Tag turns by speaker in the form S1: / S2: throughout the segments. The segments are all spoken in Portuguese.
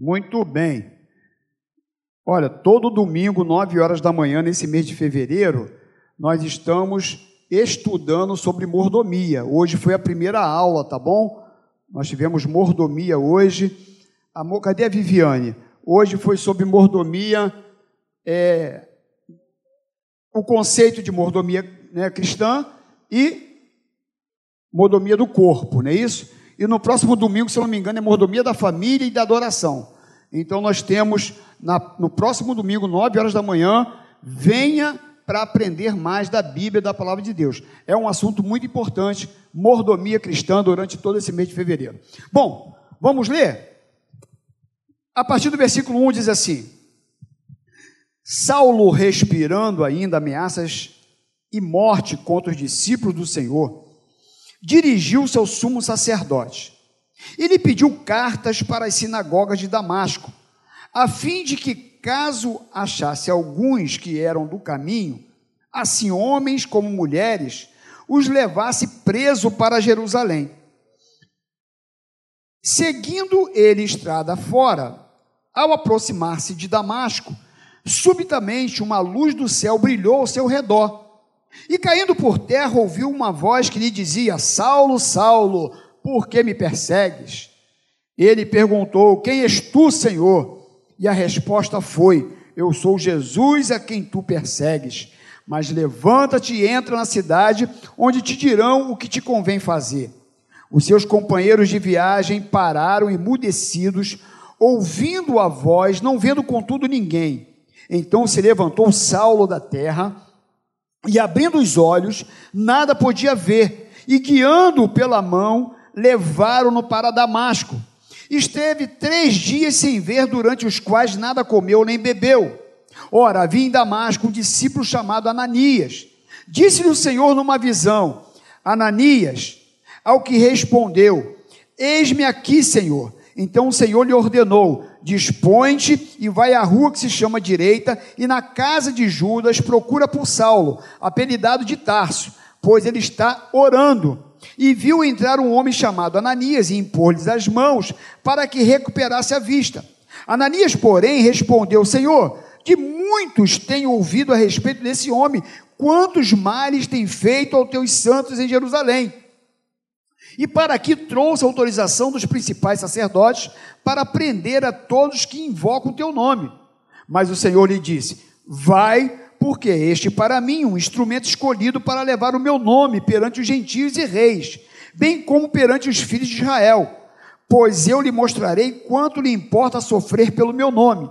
S1: Muito bem. Olha, todo domingo, 9 horas da manhã, nesse mês de fevereiro, nós estamos estudando sobre mordomia. Hoje foi a primeira aula, tá bom? Nós tivemos mordomia hoje. Amor, cadê a Viviane? Hoje foi sobre mordomia, é, o conceito de mordomia né, cristã e mordomia do corpo, não é isso? E no próximo domingo, se não me engano, é mordomia da família e da adoração. Então nós temos na, no próximo domingo, 9 horas da manhã, venha para aprender mais da Bíblia, da palavra de Deus. É um assunto muito importante, mordomia cristã durante todo esse mês de fevereiro. Bom, vamos ler? A partir do versículo 1 diz assim: Saulo, respirando ainda ameaças e morte contra os discípulos do Senhor, dirigiu-se ao sumo sacerdote. Ele pediu cartas para as sinagogas de Damasco, a fim de que caso achasse alguns que eram do caminho, assim homens como mulheres, os levasse preso para Jerusalém. Seguindo ele estrada fora, ao aproximar-se de Damasco, subitamente uma luz do céu brilhou ao seu redor. E caindo por terra, ouviu uma voz que lhe dizia: Saulo, Saulo, por que me persegues? Ele perguntou: Quem és tu, Senhor? E a resposta foi: Eu sou Jesus a quem tu persegues. Mas levanta-te e entra na cidade, onde te dirão o que te convém fazer. Os seus companheiros de viagem pararam emudecidos, ouvindo a voz, não vendo contudo ninguém. Então se levantou Saulo da terra e, abrindo os olhos, nada podia ver, e guiando-o pela mão, levaram-no para Damasco. Esteve três dias sem ver, durante os quais nada comeu nem bebeu. Ora, havia em Damasco um discípulo chamado Ananias. Disse-lhe o Senhor numa visão: Ananias, ao que respondeu: Eis-me aqui, Senhor. Então o Senhor lhe ordenou: Dispõe-te e vai à rua que se chama Direita, e na casa de Judas procura por Saulo, apelidado de Tarso, pois ele está orando e viu entrar um homem chamado Ananias e impor-lhes as mãos para que recuperasse a vista. Ananias, porém, respondeu: Senhor, de muitos tenho ouvido a respeito desse homem, quantos males tem feito aos teus santos em Jerusalém. E para aqui trouxe a autorização dos principais sacerdotes para prender a todos que invocam o teu nome. Mas o Senhor lhe disse: Vai porque este para mim um instrumento escolhido para levar o meu nome perante os gentios e reis, bem como perante os filhos de Israel, pois eu lhe mostrarei quanto lhe importa sofrer pelo meu nome.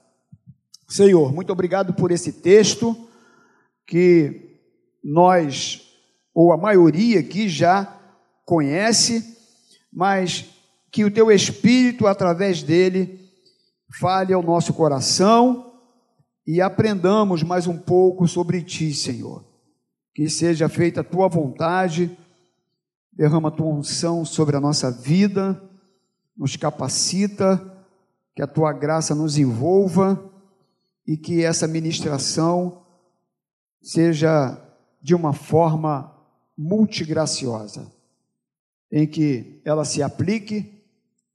S1: Senhor, muito obrigado por esse texto que nós, ou a maioria aqui já conhece, mas que o teu Espírito, através dele, fale ao nosso coração e aprendamos mais um pouco sobre Ti, Senhor. Que seja feita a Tua vontade, derrama a Tua unção sobre a nossa vida, nos capacita, que a Tua graça nos envolva e que essa ministração seja de uma forma multigraciosa, em que ela se aplique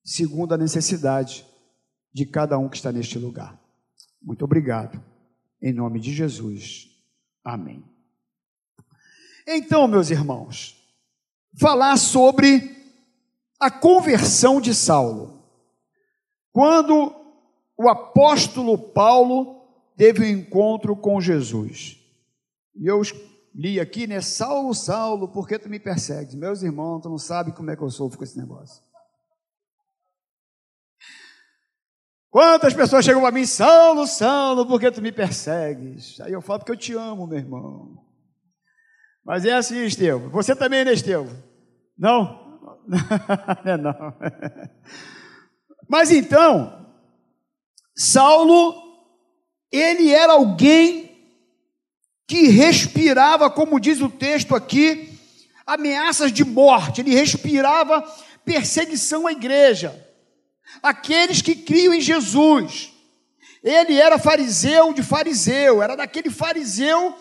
S1: segundo a necessidade de cada um que está neste lugar. Muito obrigado. Em nome de Jesus. Amém. Então, meus irmãos, falar sobre a conversão de Saulo. Quando o apóstolo Paulo teve um encontro com Jesus. E eu li aqui, né? Saulo, Saulo, por que tu me persegues? Meus irmãos, tu não sabe como é que eu sofro com esse negócio. Quantas pessoas chegam para mim, Saulo, Saulo, por que tu me persegues? Aí eu falo porque eu te amo, meu irmão. Mas é assim, Estevão. Você também, né, Estevão? Não? não, é não. Mas então, Saulo, ele era alguém que respirava, como diz o texto aqui, ameaças de morte, ele respirava perseguição à igreja, aqueles que criam em Jesus. Ele era fariseu de fariseu, era daquele fariseu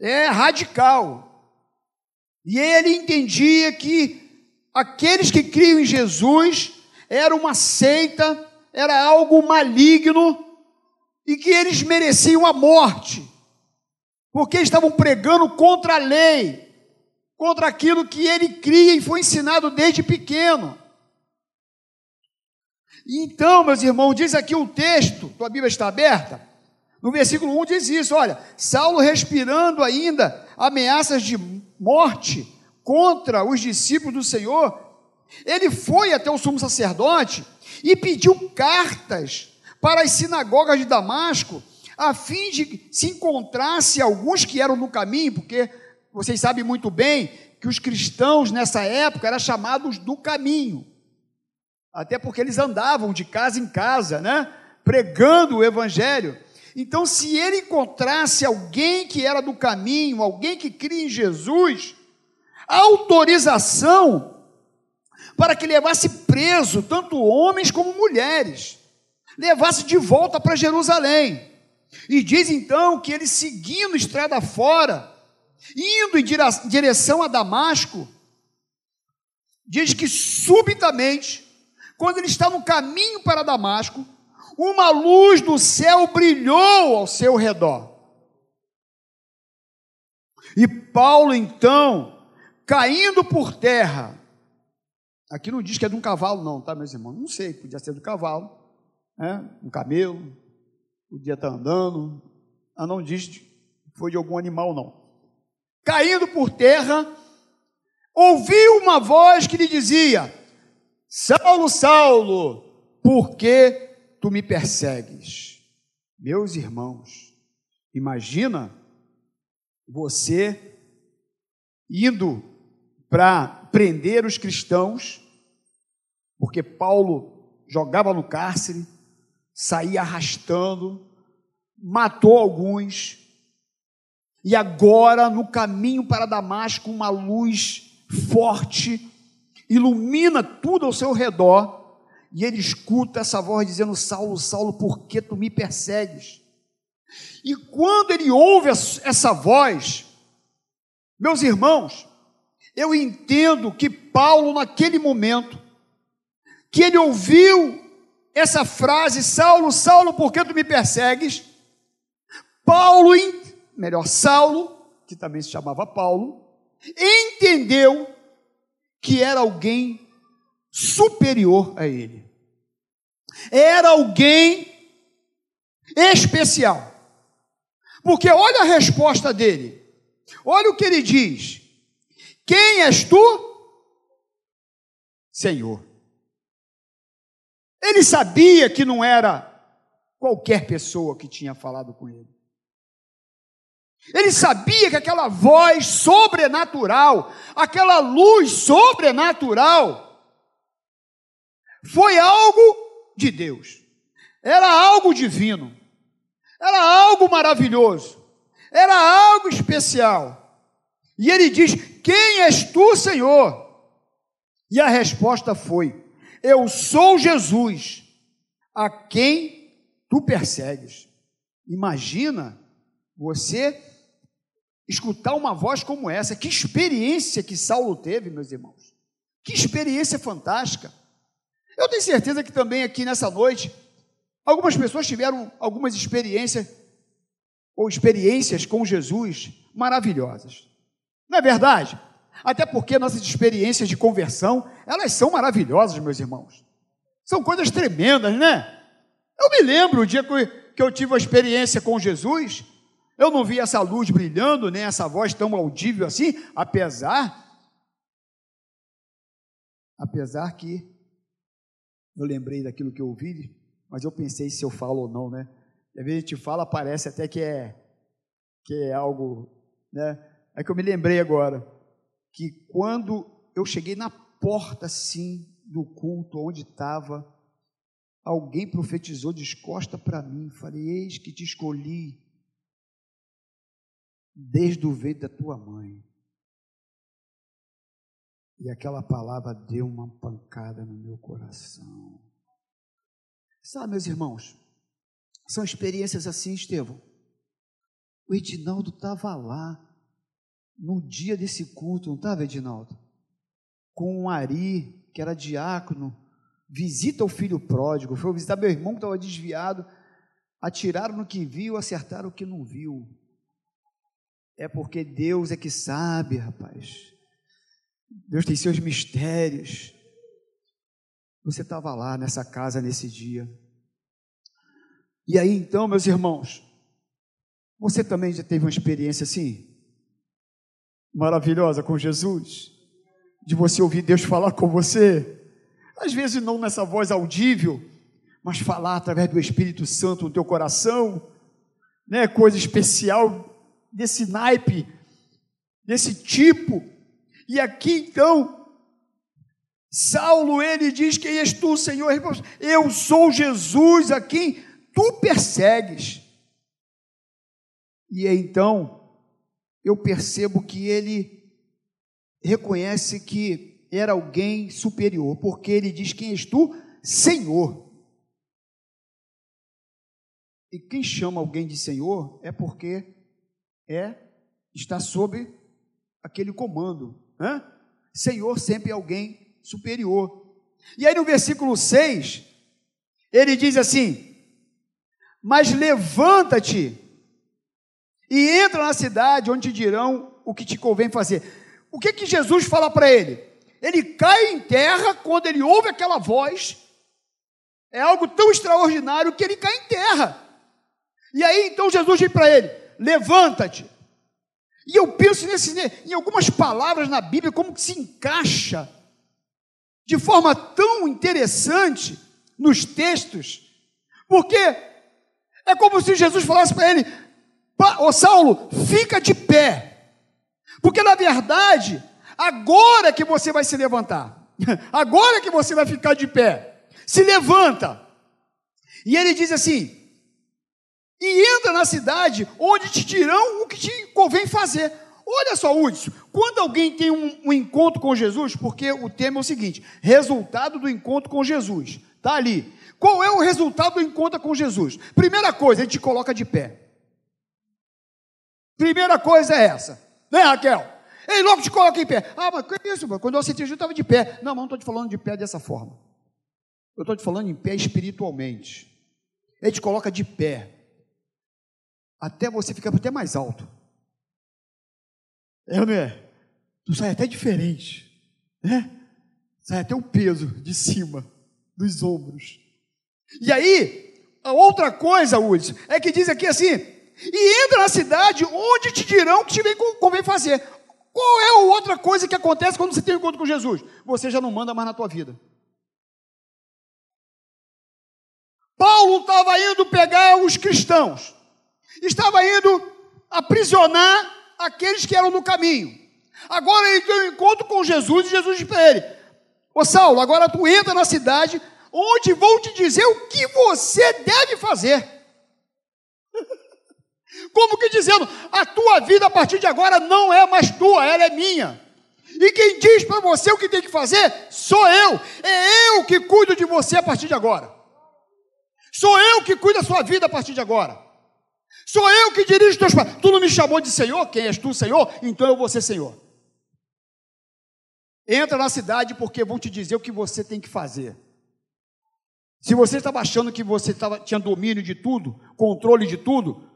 S1: é, radical. E ele entendia que aqueles que criam em Jesus era uma seita, era algo maligno e que eles mereciam a morte, porque estavam pregando contra a lei, contra aquilo que ele cria e foi ensinado desde pequeno. Então, meus irmãos, diz aqui o texto, tua Bíblia está aberta, no versículo 1 diz isso: olha, Saulo respirando ainda ameaças de morte contra os discípulos do Senhor, ele foi até o sumo sacerdote e pediu cartas para as sinagogas de Damasco, a fim de se encontrasse alguns que eram no caminho, porque vocês sabem muito bem que os cristãos nessa época eram chamados do caminho, até porque eles andavam de casa em casa, né, pregando o evangelho. Então, se ele encontrasse alguém que era do caminho, alguém que cria em Jesus, autorização para que levasse preso tanto homens como mulheres, levasse de volta para Jerusalém. E diz então que ele seguindo estrada fora, indo em direção a Damasco, diz que subitamente, quando ele está no caminho para Damasco, uma luz do céu brilhou ao seu redor. E Paulo, então, caindo por terra, aqui não diz que é de um cavalo, não, tá, meus irmãos? Não sei, podia ser do cavalo, né? um camelo, podia estar andando, ah, não diz que foi de algum animal, não. Caindo por terra, ouviu uma voz que lhe dizia: Saulo, Saulo, por que tu me persegues. Meus irmãos, imagina você indo para prender os cristãos, porque Paulo jogava no cárcere, saía arrastando, matou alguns, e agora no caminho para Damasco, uma luz forte ilumina tudo ao seu redor e ele escuta essa voz dizendo: Saulo, Saulo, por que tu me persegues? E quando ele ouve essa voz, meus irmãos, eu entendo que Paulo, naquele momento, que ele ouviu essa frase: Saulo, Saulo, por que tu me persegues? Paulo, melhor, Saulo, que também se chamava Paulo, entendeu que era alguém superior a ele era alguém especial. Porque olha a resposta dele. Olha o que ele diz: Quem és tu? Senhor. Ele sabia que não era qualquer pessoa que tinha falado com ele. Ele sabia que aquela voz sobrenatural, aquela luz sobrenatural, foi algo de Deus. Era algo divino. Era algo maravilhoso. Era algo especial. E ele diz: Quem és tu, Senhor? E a resposta foi: Eu sou Jesus, a quem tu persegues. Imagina você escutar uma voz como essa. Que experiência que Saulo teve, meus irmãos. Que experiência fantástica. Eu tenho certeza que também aqui nessa noite, algumas pessoas tiveram algumas experiências ou experiências com Jesus maravilhosas. Não é verdade? Até porque nossas experiências de conversão, elas são maravilhosas, meus irmãos. São coisas tremendas, né? Eu me lembro o dia que eu tive a experiência com Jesus, eu não vi essa luz brilhando, nem essa voz tão audível assim, apesar apesar que eu lembrei daquilo que eu ouvi, mas eu pensei se eu falo ou não, né? às vezes a gente fala, parece até que é, que é algo, né? É que eu me lembrei agora, que quando eu cheguei na porta, assim, do culto, onde estava alguém profetizou descosta para mim. Falei: Eis que te escolhi desde o ventre da tua mãe. E aquela palavra deu uma pancada no meu coração. Sabe, meus irmãos, são experiências assim, Estevão. O Edinaldo estava lá, no dia desse culto, não estava, Edinaldo? Com o Ari, que era diácono, visita o filho pródigo, foi visitar meu irmão que estava desviado, atiraram no que viu, acertaram o que não viu. É porque Deus é que sabe, rapaz. Deus tem seus mistérios. Você estava lá nessa casa nesse dia. E aí então, meus irmãos, você também já teve uma experiência assim? Maravilhosa com Jesus? De você ouvir Deus falar com você? Às vezes não nessa voz audível, mas falar através do Espírito Santo no teu coração, né? Coisa especial desse naipe, desse tipo. E aqui então, Saulo ele diz: Quem és tu, Senhor? Eu sou Jesus a quem tu persegues. E então eu percebo que ele reconhece que era alguém superior, porque ele diz: Quem és tu? Senhor. E quem chama alguém de Senhor é porque é está sob aquele comando. Né? Senhor sempre é alguém superior. E aí no versículo 6, ele diz assim: Mas levanta-te e entra na cidade onde dirão o que te convém fazer. O que que Jesus fala para ele? Ele cai em terra quando ele ouve aquela voz. É algo tão extraordinário que ele cai em terra. E aí então Jesus diz para ele: levanta-te. E eu penso nesse, em algumas palavras na Bíblia, como que se encaixa de forma tão interessante nos textos, porque é como se Jesus falasse para ele: Ô Saulo, fica de pé, porque na verdade, agora que você vai se levantar, agora que você vai ficar de pé, se levanta. E ele diz assim: e entra na cidade onde te dirão o que te convém fazer. Olha só, Hudson, quando alguém tem um, um, encontro com Jesus, porque o tema é o seguinte: resultado do encontro com Jesus, está ali. Qual é o resultado do encontro com Jesus? Primeira coisa, ele te coloca de pé. Primeira coisa é essa, né, Raquel? Ele logo te coloca em pé. Ah, mas que isso? Quando eu Jesus, eu estava de pé. Não, mas não estou te falando de pé dessa forma. Eu estou te falando em pé espiritualmente. Ele te coloca de pé até você ficar até mais alto. É, não é? Tu sai até diferente, né? Sai até o peso de cima dos ombros. E aí, a outra coisa, Udes, é que diz aqui assim: e entra na cidade onde te dirão que te vem, convém fazer. Qual é a outra coisa que acontece quando você tem um encontro com Jesus? Você já não manda mais na tua vida. Paulo estava indo pegar os cristãos estava indo aprisionar aqueles que eram no caminho. Agora ele tem um encontro com Jesus e Jesus diz para ele: Ô Saulo, agora tu entra na cidade onde vão te dizer o que você deve fazer. Como que dizendo, a tua vida a partir de agora não é mais tua, ela é minha. E quem diz para você o que tem que fazer sou eu. É eu que cuido de você a partir de agora. Sou eu que cuido da sua vida a partir de agora. Sou eu que dirijo teus passos. Tu não me chamou de Senhor? Quem és tu, Senhor? Então eu vou ser Senhor. Entra na cidade porque vão te dizer o que você tem que fazer. Se você estava achando que você tava, tinha domínio de tudo, controle de tudo,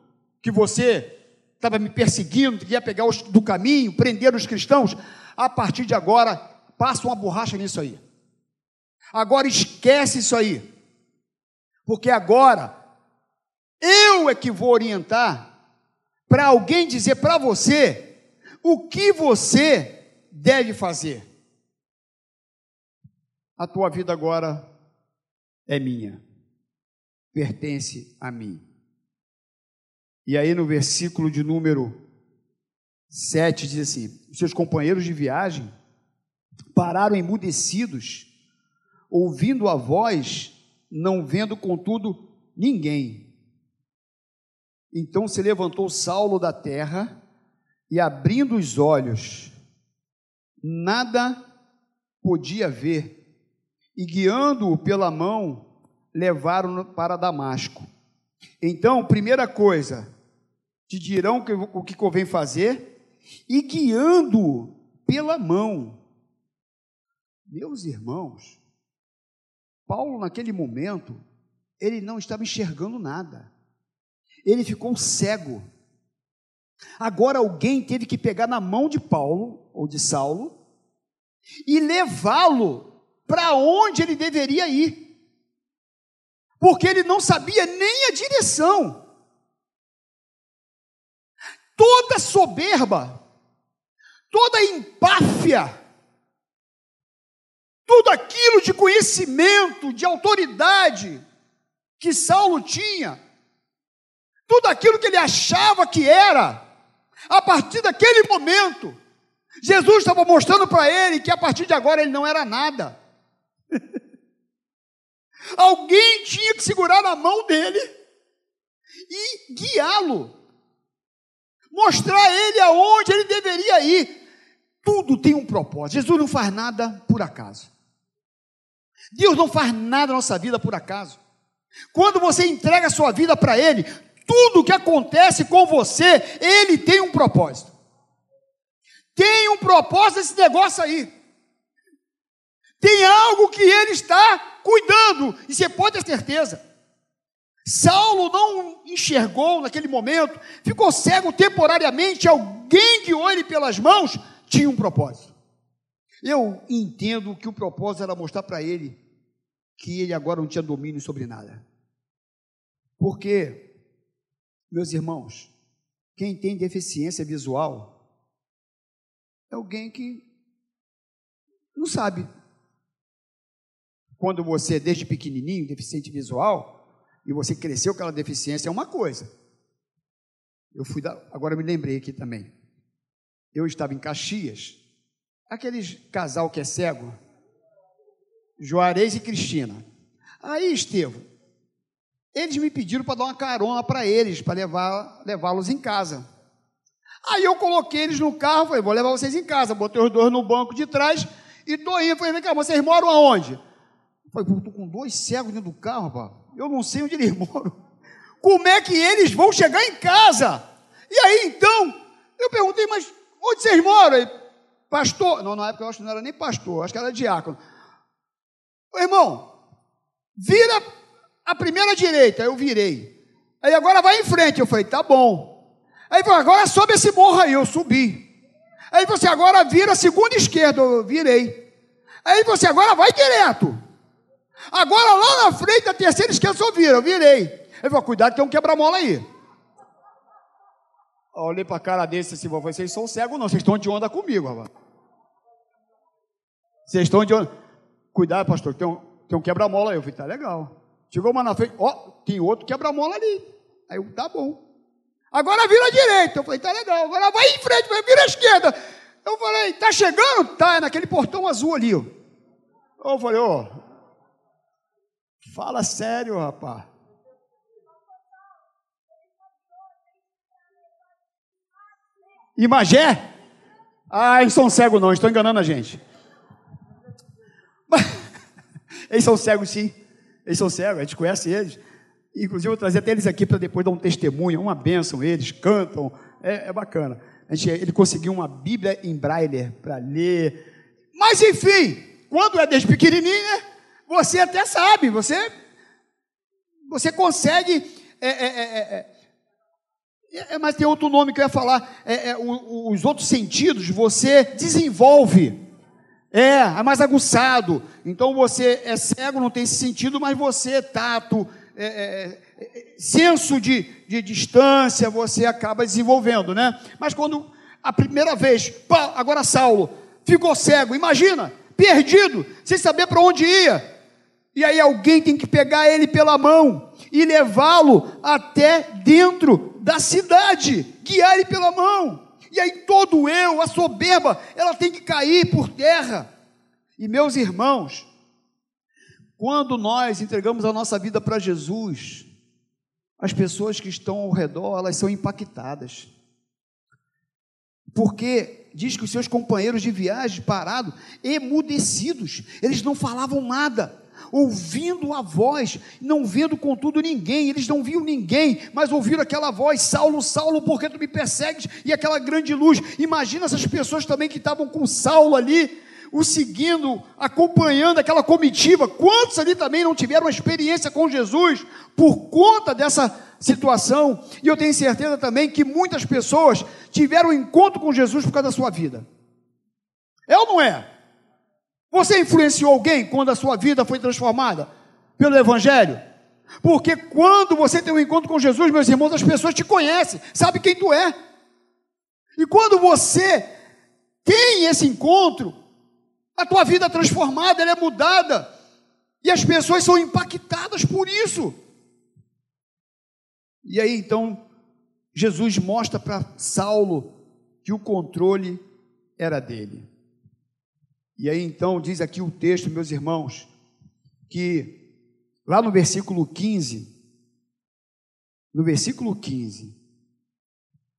S1: que você estava me perseguindo, que ia pegar os do caminho, prender os cristãos, a partir de agora, passa uma borracha nisso aí. Agora esquece isso aí. Porque agora eu é que vou orientar para alguém dizer para você o que você deve fazer. A tua vida agora é minha, pertence a mim. E aí no versículo de número 7 diz assim: os seus companheiros de viagem pararam emudecidos, ouvindo a voz não vendo, contudo, ninguém. Então se levantou Saulo da terra e, abrindo os olhos, nada podia ver, e guiando-o pela mão, levaram-no para Damasco. Então, primeira coisa, te dirão o que convém fazer, e guiando-o pela mão. Meus irmãos, Paulo, naquele momento, ele não estava enxergando nada, ele ficou cego. Agora alguém teve que pegar na mão de Paulo, ou de Saulo, e levá-lo para onde ele deveria ir, porque ele não sabia nem a direção. Toda soberba, toda empáfia, tudo aquilo de conhecimento, de autoridade que Saulo tinha, tudo aquilo que ele achava que era, a partir daquele momento, Jesus estava mostrando para ele que a partir de agora ele não era nada. Alguém tinha que segurar a mão dele e guiá-lo, mostrar a ele aonde ele deveria ir. Tudo tem um propósito. Jesus não faz nada por acaso. Deus não faz nada na nossa vida por acaso. Quando você entrega a sua vida para Ele, tudo que acontece com você, Ele tem um propósito. Tem um propósito esse negócio aí. Tem algo que Ele está cuidando, e você pode ter certeza. Saulo não enxergou naquele momento, ficou cego temporariamente, alguém guiou ele pelas mãos, tinha um propósito. Eu entendo que o propósito era mostrar para ele que ele agora não tinha domínio sobre nada. Porque, meus irmãos, quem tem deficiência visual é alguém que não sabe. Quando você, desde pequenininho, deficiente visual, e você cresceu com aquela deficiência, é uma coisa. Eu fui, da, agora me lembrei aqui também. Eu estava em Caxias, aqueles casal que é cego, Juarez e Cristina. Aí, Estevam, eles me pediram para dar uma carona para eles, para levar, levá-los em casa. Aí eu coloquei eles no carro, falei, vou levar vocês em casa. Botei os dois no banco de trás e tô indo. Falei, vem cá, vocês moram aonde? Falei, tô com dois cegos dentro do carro, rapaz. Eu não sei onde eles moram. Como é que eles vão chegar em casa? E aí, então, eu perguntei, mas onde vocês moram? pastor, não, na época eu acho que não era nem pastor, acho que era diácono. Irmão, vira a primeira direita, eu virei. Aí agora vai em frente, eu falei, tá bom. Aí falou, agora sobe esse morro aí, eu subi. Aí você agora vira a segunda esquerda, eu virei. Aí você agora vai direto. Agora lá na frente, a terceira esquerda, eu vira, eu virei. Aí falou, cuidado que tem um quebra-mola aí. Olhei para a cara desse assim, vocês são cegos não, vocês estão de onda comigo, rapaz. Vocês estão de onda. Cuidado, pastor, tem um, tem um quebra-mola aí. Eu falei, tá legal. Chegou uma na frente, ó, tem outro quebra-mola ali. Aí eu, tá bom. Agora vira à direita. Eu falei, tá legal. Agora vai em frente, vai vira à esquerda. Eu falei, tá chegando? Tá, é naquele portão azul ali. Ó. Eu falei, ó, fala sério, rapaz. Imagé? Ah, eles são cegos não, estão enganando a gente. Eles são cegos, sim. Eles são cegos, a gente conhece eles. Inclusive, eu vou trazer até eles aqui para depois dar um testemunho, uma bênção. Eles cantam, é, é bacana. Gente, ele conseguiu uma Bíblia em braille para ler. Mas, enfim, quando é desde pequenininho, né, você até sabe, você, você consegue. É é, é, é, é, mas tem outro nome que eu ia falar. os outros sentidos você desenvolve. É, é mais aguçado. Então você é cego, não tem esse sentido, mas você, é tato, é, é, é, senso de, de distância, você acaba desenvolvendo, né? Mas quando a primeira vez, pá, agora Saulo ficou cego, imagina, perdido, sem saber para onde ia. E aí alguém tem que pegar ele pela mão e levá-lo até dentro da cidade, guiar ele pela mão. E aí todo eu, a soberba, ela tem que cair por terra. E meus irmãos, Quando nós entregamos a nossa vida para Jesus, as pessoas que estão ao redor, elas são impactadas. Porque diz que os seus companheiros de viagem parados, emudecidos, eles não falavam nada ouvindo a voz, não vendo contudo ninguém, eles não viam ninguém, mas ouviram aquela voz: Saulo, Saulo, por que tu me persegues? E aquela grande luz. Imagina essas pessoas também que estavam com Saulo ali, o seguindo, acompanhando aquela comitiva. Quantos ali também não tiveram experiência com Jesus por conta dessa situação? E eu tenho certeza também que muitas pessoas tiveram encontro com Jesus por causa da sua vida. É ou não é? Você influenciou alguém quando a sua vida foi transformada pelo Evangelho? Porque quando você tem um encontro com Jesus, meus irmãos, as pessoas te conhecem, sabem quem tu é. E quando você tem esse encontro, a tua vida é transformada, ela é mudada. E as pessoas são impactadas por isso. E aí então, Jesus mostra para Saulo que o controle era dele. E aí então diz aqui o texto, meus irmãos, que lá no versículo 15, no versículo 15,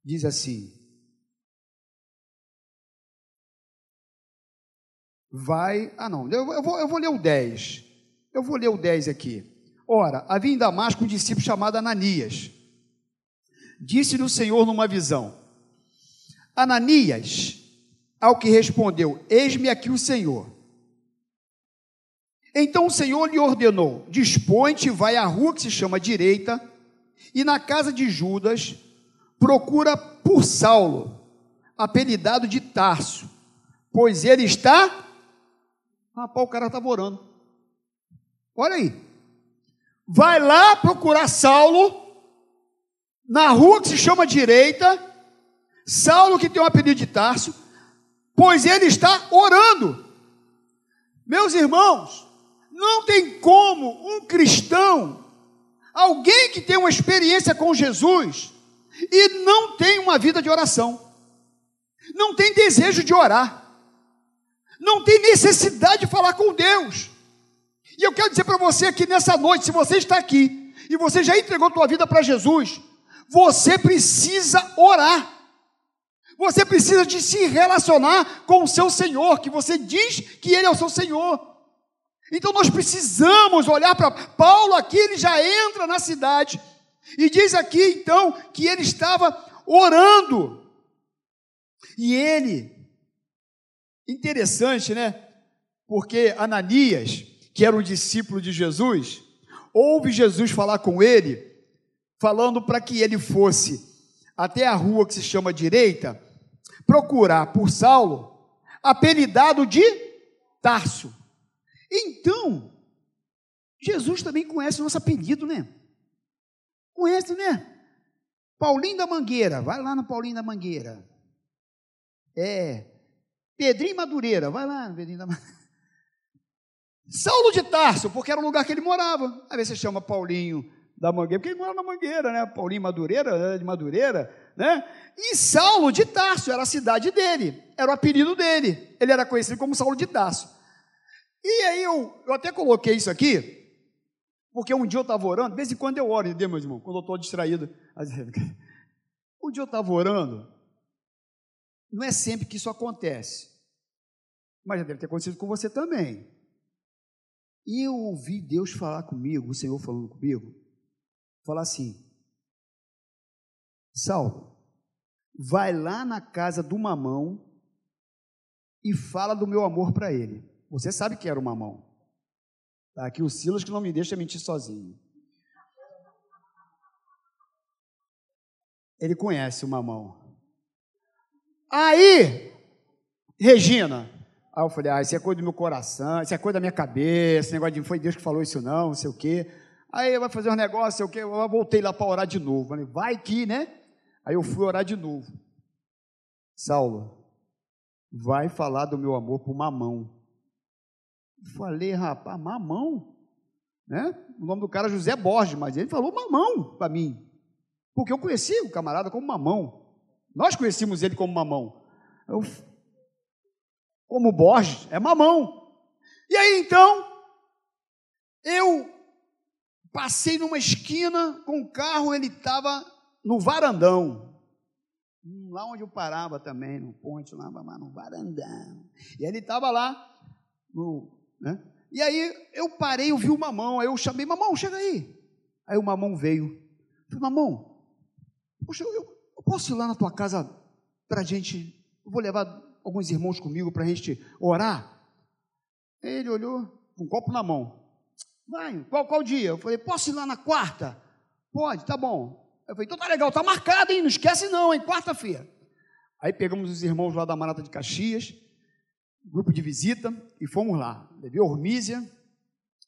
S1: diz assim: Vai. Ah, não, eu, vou, eu vou ler o 10. Eu vou ler o 10 aqui. Ora, havia em Damasco um discípulo chamado Ananias. Disse-lhe o Senhor numa visão: Ananias. Ao que respondeu: Eis-me aqui o Senhor. Então o Senhor lhe ordenou: Dispõe-te vai à rua que se chama Direita, e na casa de Judas procura por Saulo, apelidado de Tarso, pois ele está. Rapaz, o cara estava orando. Olha aí. Vai lá procurar Saulo, na rua que se chama Direita, Saulo que tem o apelido de Tarso, pois ele está orando. Meus irmãos, não tem como um cristão, alguém que tem uma experiência com Jesus e não tem uma vida de oração, não tem desejo de orar, não tem necessidade de falar com Deus. E eu quero dizer para você aqui nessa noite, se você está aqui e você já entregou tua vida para Jesus, você precisa orar. Você precisa de se relacionar com o seu Senhor, que você diz que Ele é o seu Senhor. Então nós precisamos olhar para Paulo aqui, ele já entra na cidade e diz aqui então que ele estava orando. E ele, interessante, né? Porque Ananias, que era um discípulo de Jesus, ouve Jesus falar com ele, falando para que ele fosse até a rua que se chama Direita procurar por Saulo, apelidado de Tarso. Então, Jesus também conhece o nosso apelido, né? Conhece, né? Paulinho da Mangueira, vai lá no Paulinho da Mangueira. É. Pedrinho Madureira, vai lá no Pedrinho da Mangueira. Saulo de Tarso, porque era o lugar que ele morava. Vezes você chama Paulinho da Mangueira, porque ele mora na Mangueira, né? Paulinho Madureira, de Madureira, né? E Saulo de Tarso era a cidade dele, era o apelido dele. Ele era conhecido como Saulo de Tarso. E aí eu, eu até coloquei isso aqui, porque um dia eu estava orando, de vez em quando eu oro, entendeu, meu irmão? Quando eu estou distraído. Um dia eu estava orando, não é sempre que isso acontece, mas já deve ter acontecido com você também. E eu ouvi Deus falar comigo, o Senhor falando comigo, falar assim: Saulo, vai lá na casa do mamão e fala do meu amor para ele. Você sabe que era o mamão. Tá aqui o Silas que não me deixa mentir sozinho. Ele conhece o mamão. Aí, Regina, aí eu falei, ah, isso é coisa do meu coração, isso é coisa da minha cabeça, esse negócio de foi Deus que falou isso não, não sei o quê. Aí vai fazer um negócio, sei o quê, eu voltei lá para orar de novo. Falei, vai que, né? Aí eu fui orar de novo. Saulo, vai falar do meu amor o mamão. Falei, rapaz, mamão? Né? O nome do cara é José Borges, mas ele falou mamão para mim. Porque eu conheci o camarada como mamão. Nós conhecíamos ele como mamão. Eu, como Borges, é mamão. E aí então, Eu passei numa esquina com o carro, ele estava no varandão. Lá onde eu parava também, no ponte, lá no varandão. E ele estava lá, no, né? E aí eu parei, eu vi o mamão, aí eu chamei, mamão, chega aí. Aí o mamão veio. Eu falei, mamão, poxa, eu, eu posso ir lá na tua casa para a gente, eu vou levar alguns irmãos comigo para a gente orar? Ele olhou, com um copo na mão. Vai, qual, qual dia? Eu falei, posso ir lá na quarta? Pode, tá bom. Eu falei, então tá legal, tá marcado, hein? Não esquece não, hein? Quarta-feira. Aí pegamos os irmãos lá da Marata de Caxias, grupo de visita, e fomos lá. Levei a Hormísia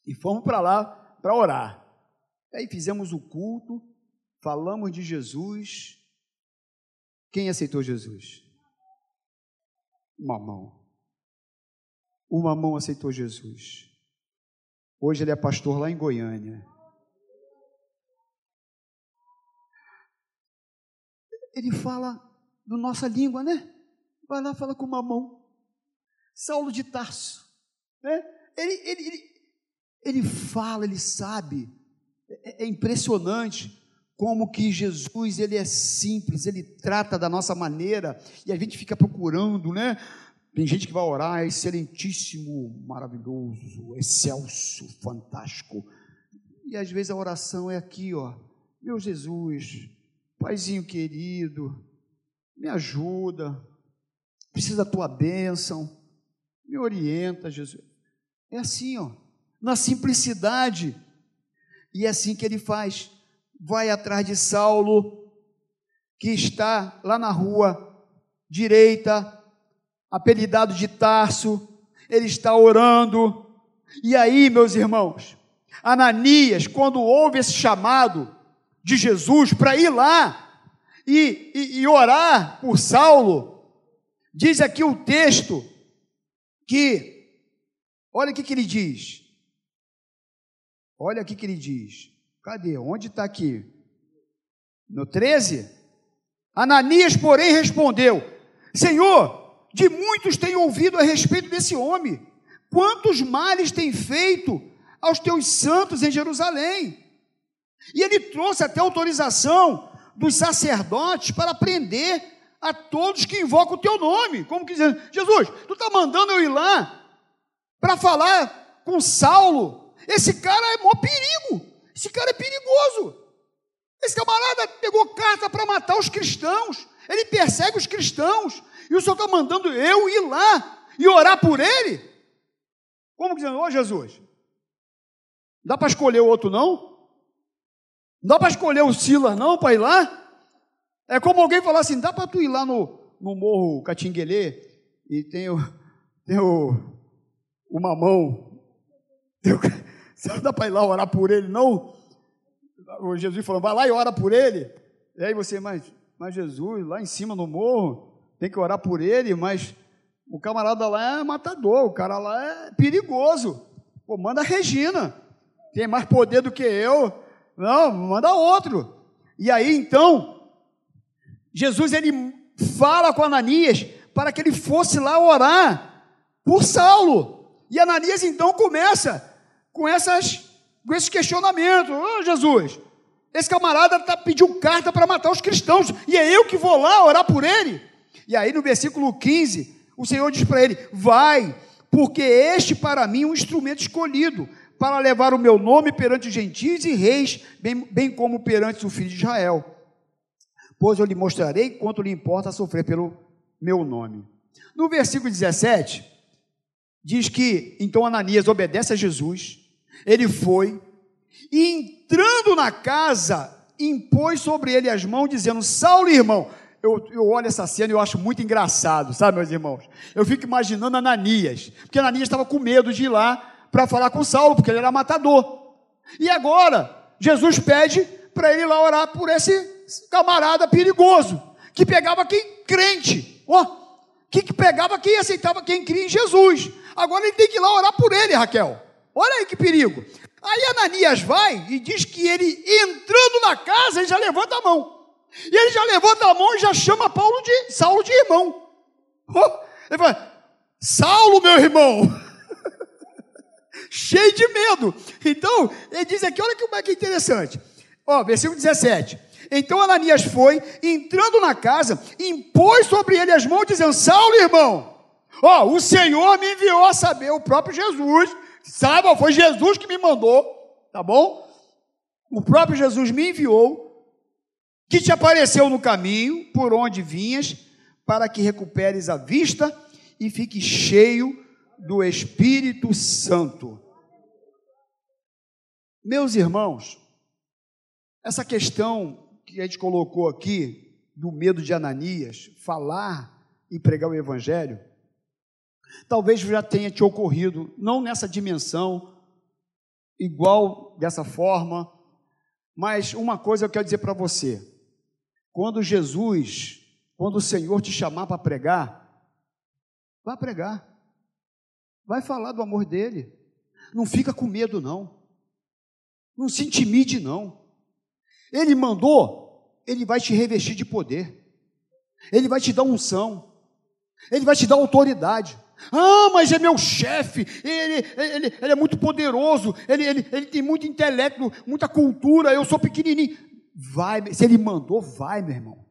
S1: e fomos para lá para orar. Aí fizemos o culto, falamos de Jesus. Quem aceitou Jesus? O mamão. O mamão aceitou Jesus. Hoje ele é pastor lá em Goiânia. Ele fala na nossa língua, né? Vai lá, fala com o mamão. Saulo de Tarso. Né? Ele, ele, ele, ele fala, ele sabe. É, é impressionante como que Jesus ele é simples, ele trata da nossa maneira e a gente fica procurando, né? Tem gente que vai orar, excelentíssimo, maravilhoso, excelso, fantástico. E às vezes a oração é aqui, ó. Meu Jesus, Paizinho querido, me ajuda, precisa da tua bênção, me orienta, Jesus. É assim, ó, na simplicidade. E é assim que ele faz. Vai atrás de Saulo, que está lá na rua direita, apelidado de Tarso, ele está orando. E aí, meus irmãos, Ananias, quando houve esse chamado de Jesus para ir lá e, e, e orar por Saulo, diz aqui o texto que, olha o que, que ele diz. Olha o que, que ele diz. Cadê? Onde está aqui? No 13? Ananias, porém, respondeu: Senhor, de muitos tenho ouvido a respeito desse homem. Quantos males tem feito aos teus santos em Jerusalém? E ele trouxe até autorização dos sacerdotes para prender a todos que invocam o teu nome. Como que dizendo, Jesus, tu está mandando eu ir lá para falar com Saulo? Esse cara é maior perigo. Esse cara é perigoso. Esse camarada pegou carta para matar os cristãos. Ele persegue os cristãos. E o Senhor está mandando eu ir lá e orar por ele? Como dizendo, ô Jesus, dá para escolher o outro não? Dá para escolher o Silas não para ir lá? É como alguém falar assim, dá para tu ir lá no, no Morro Catinguelê e tem o, tem o, o mamão. Tem o, não dá para ir lá orar por ele, não? O Jesus falou, vai lá e ora por ele. E aí você, mas, mas Jesus, lá em cima no morro, tem que orar por ele, mas o camarada lá é matador, o cara lá é perigoso. Pô, manda a Regina, tem mais poder do que eu. Não, manda outro. E aí então, Jesus ele fala com Ananias para que ele fosse lá orar por Saulo. E Ananias então começa com essas com esse questionamento. Oh, Jesus, esse camarada tá, pediu carta para matar os cristãos, e é eu que vou lá orar por ele? E aí no versículo 15, o Senhor diz para ele: Vai, porque este para mim é um instrumento escolhido, para levar o meu nome perante os gentios e reis, bem, bem como perante o filho de Israel. Pois eu lhe mostrarei quanto lhe importa sofrer pelo meu nome. No versículo 17, diz que então Ananias obedece a Jesus, ele foi, e entrando na casa, impôs sobre ele as mãos, dizendo: Saulo, irmão, eu, eu olho essa cena e eu acho muito engraçado, sabe, meus irmãos? Eu fico imaginando Ananias, porque Ananias estava com medo de ir lá para falar com Saulo, porque ele era matador. E agora, Jesus pede para ele lá orar por esse camarada perigoso, que pegava quem crente, ó, que, que pegava quem aceitava quem cria em Jesus. Agora ele tem que ir lá orar por ele, Raquel. Olha aí que perigo. Aí Ananias vai e diz que ele, entrando na casa, ele já levanta a mão. E ele já levanta a mão e já chama Paulo de Saulo de irmão. Oh, ele fala, Saulo, meu irmão. cheio de medo. Então, ele diz aqui, olha que, que interessante. Ó, versículo 17. Então Ananias foi, entrando na casa, impôs sobre ele as mãos, dizendo: Saulo, irmão, ó, o Senhor me enviou a saber, o próprio Jesus, saiba, foi Jesus que me mandou, tá bom? O próprio Jesus me enviou, que te apareceu no caminho por onde vinhas, para que recuperes a vista e fique cheio do Espírito Santo. Meus irmãos, essa questão que a gente colocou aqui, do medo de Ananias, falar e pregar o Evangelho, talvez já tenha te ocorrido, não nessa dimensão, igual dessa forma, mas uma coisa eu quero dizer para você: quando Jesus, quando o Senhor te chamar para pregar, vá pregar, vai falar do amor dele, não fica com medo, não, não se intimide, não. Ele mandou ele vai te revestir de poder, ele vai te dar unção, ele vai te dar autoridade. Ah, mas é meu chefe, ele, ele, ele é muito poderoso, ele, ele, ele tem muito intelecto, muita cultura, eu sou pequenininho. Vai, se ele mandou, vai, meu irmão.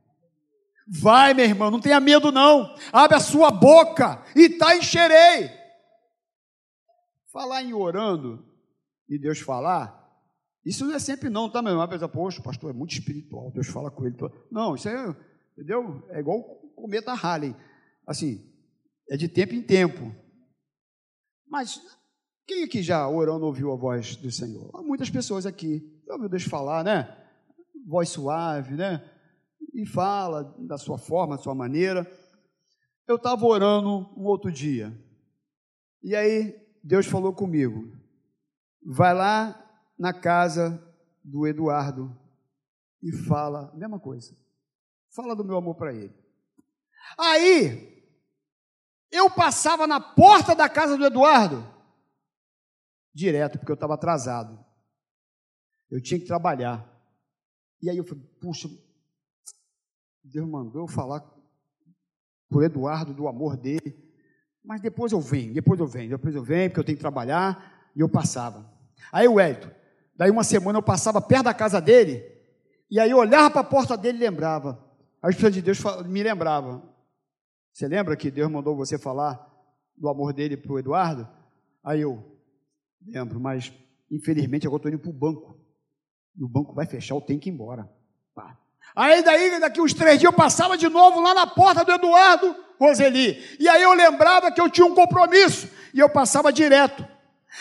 S1: Vai, meu irmão, não tenha medo não. Abre a sua boca e tá encherei. Falar em orando e Deus falar, isso não é sempre não, tá, meu irmão? Pensa, poxa, o pastor é muito espiritual, Deus fala com ele. Não, isso é, entendeu? É igual o cometa Halley. Assim, é de tempo em tempo. Mas quem aqui já orando ouviu a voz do Senhor? Há muitas pessoas aqui. Já ouviu Deus falar, né? Voz suave, né? E fala da sua forma, da sua maneira. Eu estava orando um outro dia. E aí Deus falou comigo. Vai lá na casa do Eduardo e fala a mesma coisa. Fala do meu amor para ele. Aí, eu passava na porta da casa do Eduardo, direto, porque eu estava atrasado. Eu tinha que trabalhar. E aí eu falei, puxa, Deus mandou eu falar o Eduardo do amor dele. Mas depois eu venho, depois eu venho, depois eu venho, porque eu tenho que trabalhar. E eu passava. Aí o Hélio, Daí uma semana eu passava perto da casa dele, e aí eu olhava para a porta dele e lembrava. A Espírito de Deus me lembrava. Você lembra que Deus mandou você falar do amor dele para o Eduardo? Aí eu lembro, mas infelizmente agora estou indo para o banco. E o banco vai fechar, eu tenho que ir embora. Tá. Aí daí, daqui uns três dias, eu passava de novo lá na porta do Eduardo Roseli. E aí eu lembrava que eu tinha um compromisso. E eu passava direto.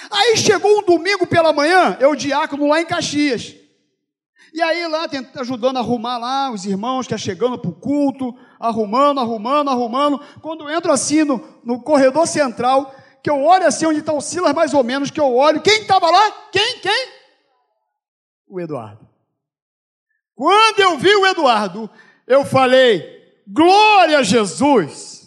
S1: Aí chegou um domingo pela manhã, eu diácono lá em Caxias. E aí lá, ajudando a arrumar lá os irmãos que estão chegando para o culto, arrumando, arrumando, arrumando. Quando eu entro assim no, no corredor central, que eu olho assim onde está o Silas mais ou menos, que eu olho, quem estava lá? Quem? Quem? O Eduardo. Quando eu vi o Eduardo, eu falei, glória a Jesus.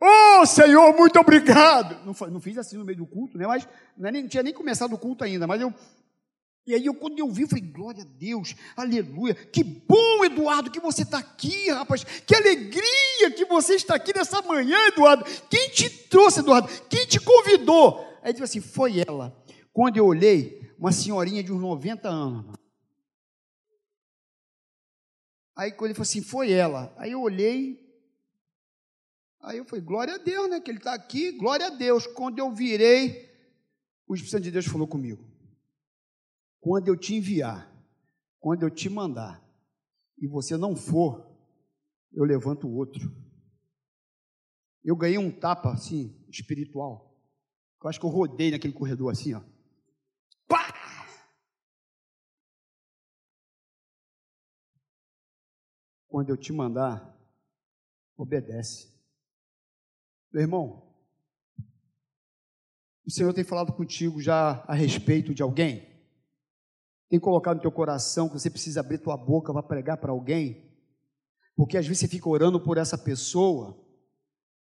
S1: Oh, Senhor, muito obrigado. Não, não, fiz assim no meio do culto, né? Mas não, é nem, não tinha nem começado o culto ainda, mas eu. E aí, eu, quando eu vi, eu falei, glória a Deus, aleluia. Que bom, Eduardo, que você está aqui, rapaz. Que alegria que você está aqui nessa manhã, Eduardo. Quem te trouxe, Eduardo? Quem te convidou? Aí ele assim: foi ela. Quando eu olhei, uma senhorinha de uns 90 anos. Aí quando ele falou assim, foi ela. Aí eu olhei, Aí eu falei, glória a Deus, né? Que ele está aqui, glória a Deus. Quando eu virei, o Espírito Santo de Deus falou comigo. Quando eu te enviar, quando eu te mandar, e você não for, eu levanto o outro. Eu ganhei um tapa assim, espiritual. Eu acho que eu rodei naquele corredor assim, ó. Pá! Quando eu te mandar, obedece. Meu irmão, o Senhor tem falado contigo já a respeito de alguém? Tem colocado no teu coração que você precisa abrir tua boca para pregar para alguém? Porque às vezes você fica orando por essa pessoa,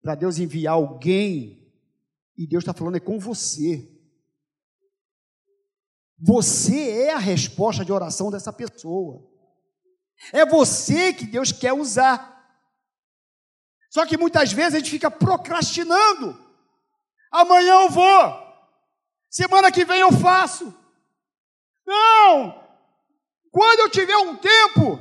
S1: para Deus enviar alguém, e Deus está falando é com você. Você é a resposta de oração dessa pessoa. É você que Deus quer usar. Só que muitas vezes a gente fica procrastinando. Amanhã eu vou. Semana que vem eu faço. Não! Quando eu tiver um tempo,